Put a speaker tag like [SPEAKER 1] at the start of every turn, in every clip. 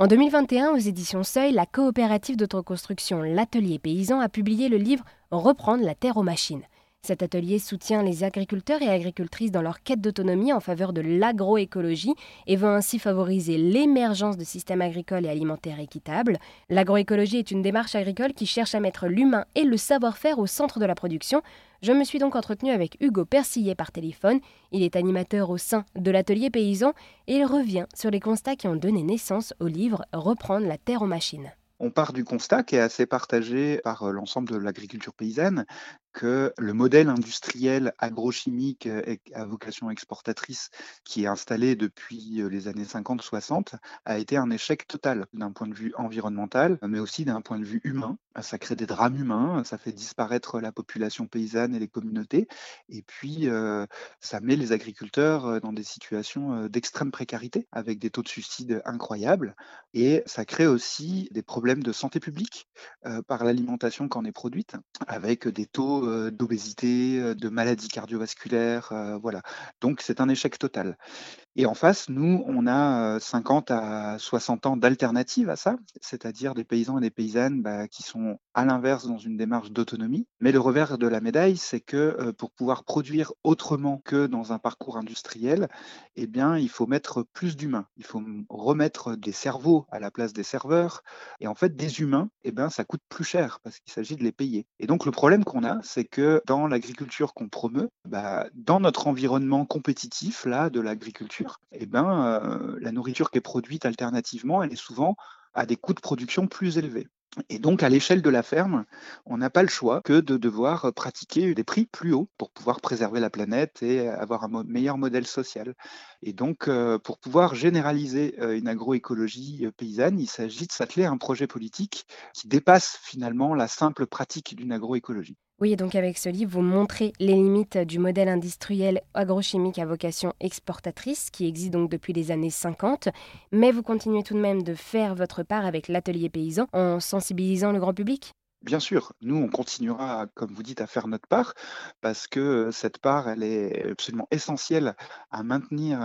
[SPEAKER 1] En 2021, aux éditions Seuil, la coopérative d'autoconstruction L'Atelier Paysan a publié le livre Reprendre la terre aux machines. Cet atelier soutient les agriculteurs et agricultrices dans leur quête d'autonomie en faveur de l'agroécologie et veut ainsi favoriser l'émergence de systèmes agricoles et alimentaires équitables. L'agroécologie est une démarche agricole qui cherche à mettre l'humain et le savoir-faire au centre de la production. Je me suis donc entretenu avec Hugo Persillet par téléphone. Il est animateur au sein de l'atelier paysan et il revient sur les constats qui ont donné naissance au livre Reprendre la terre aux machines.
[SPEAKER 2] On part du constat qui est assez partagé par euh, l'ensemble de l'agriculture paysanne que le modèle industriel agrochimique euh, à vocation exportatrice qui est installé depuis euh, les années 50-60 a été un échec total d'un point de vue environnemental, mais aussi d'un point de vue humain. Ça crée des drames humains, ça fait disparaître la population paysanne et les communautés, et puis ça met les agriculteurs dans des situations d'extrême précarité, avec des taux de suicide incroyables, et ça crée aussi des problèmes de santé publique par l'alimentation qu'en est produite, avec des taux d'obésité, de maladies cardiovasculaires, voilà. Donc c'est un échec total. Et en face, nous, on a 50 à 60 ans d'alternative à ça, c'est-à-dire des paysans et des paysannes bah, qui sont à l'inverse dans une démarche d'autonomie. Mais le revers de la médaille, c'est que pour pouvoir produire autrement que dans un parcours industriel, eh bien, il faut mettre plus d'humains. Il faut remettre des cerveaux à la place des serveurs. Et en fait, des humains, eh ben, ça coûte plus cher parce qu'il s'agit de les payer. Et donc, le problème qu'on a, c'est que dans l'agriculture qu'on promeut, bah, dans notre environnement compétitif là, de l'agriculture, eh ben, euh, la nourriture qui est produite alternativement, elle est souvent à des coûts de production plus élevés. Et donc, à l'échelle de la ferme, on n'a pas le choix que de devoir pratiquer des prix plus hauts pour pouvoir préserver la planète et avoir un meilleur modèle social. Et donc, euh, pour pouvoir généraliser euh, une agroécologie paysanne, il s'agit de s'atteler à un projet politique qui dépasse finalement la simple pratique d'une agroécologie.
[SPEAKER 1] Oui, donc avec ce livre, vous montrez les limites du modèle industriel agrochimique à vocation exportatrice qui existe donc depuis les années 50, mais vous continuez tout de même de faire votre part avec l'atelier paysan en sensibilisant le grand public?
[SPEAKER 2] Bien sûr, nous, on continuera, comme vous dites, à faire notre part, parce que cette part, elle est absolument essentielle à maintenir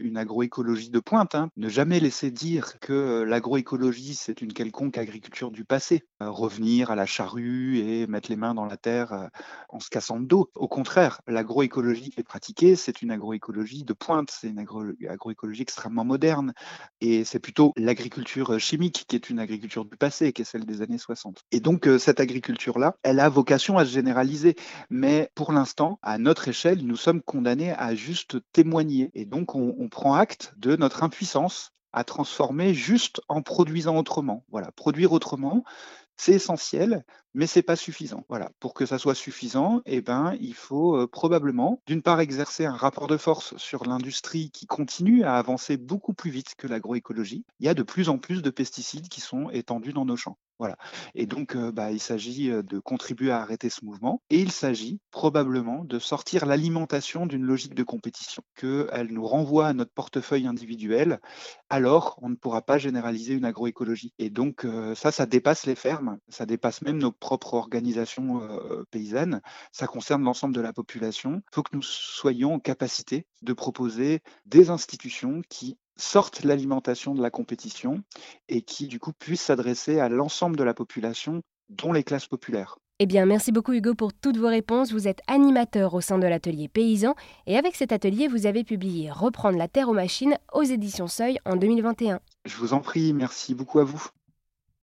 [SPEAKER 2] une agroécologie de pointe. Hein. Ne jamais laisser dire que l'agroécologie, c'est une quelconque agriculture du passé. revenir à la charrue et mettre les mains dans la terre en se cassant le dos. Au contraire, l'agroécologie qui est pratiquée, c'est une agroécologie de pointe, c'est une agroécologie extrêmement moderne. Et c'est plutôt l'agriculture chimique qui est une agriculture du passé, qui est celle des années 60. Et donc, cette agriculture-là, elle a vocation à se généraliser. Mais pour l'instant, à notre échelle, nous sommes condamnés à juste témoigner. Et donc, on, prend acte de notre impuissance à transformer juste en produisant autrement. Voilà, produire autrement, c'est essentiel, mais c'est pas suffisant. Voilà, pour que ça soit suffisant, eh ben, il faut euh, probablement, d'une part, exercer un rapport de force sur l'industrie qui continue à avancer beaucoup plus vite que l'agroécologie. Il y a de plus en plus de pesticides qui sont étendus dans nos champs. Voilà. Et donc, euh, bah, il s'agit euh, de contribuer à arrêter ce mouvement. Et il s'agit probablement de sortir l'alimentation d'une logique de compétition, qu'elle nous renvoie à notre portefeuille individuel. Alors, on ne pourra pas généraliser une agroécologie. Et donc, ça, ça dépasse les fermes, ça dépasse même nos propre organisation euh, paysanne, ça concerne l'ensemble de la population. Il faut que nous soyons en capacité de proposer des institutions qui sortent l'alimentation de la compétition et qui du coup puissent s'adresser à l'ensemble de la population, dont les classes populaires.
[SPEAKER 1] Eh bien, merci beaucoup Hugo pour toutes vos réponses. Vous êtes animateur au sein de l'atelier Paysan et avec cet atelier, vous avez publié Reprendre la terre aux machines aux éditions Seuil en 2021.
[SPEAKER 2] Je vous en prie, merci beaucoup à vous.